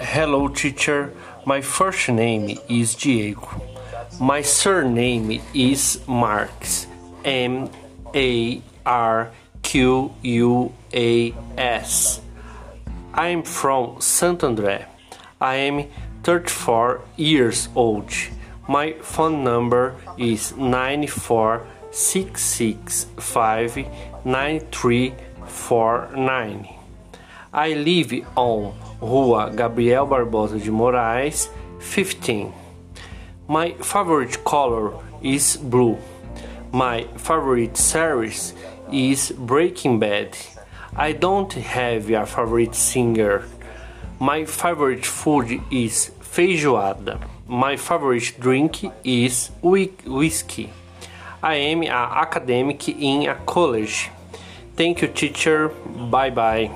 Hello, teacher. My first name is Diego. My surname is Marques. M A R Q U A S. I am from Santo André. I am 34 years old. My phone number is 946659349. I live on Rua Gabriel Barbosa de Moraes, 15. My favorite color is blue. My favorite series is Breaking Bad. I don't have a favorite singer. My favorite food is feijoada. My favorite drink is whiskey. I am an academic in a college. Thank you, teacher. Bye bye.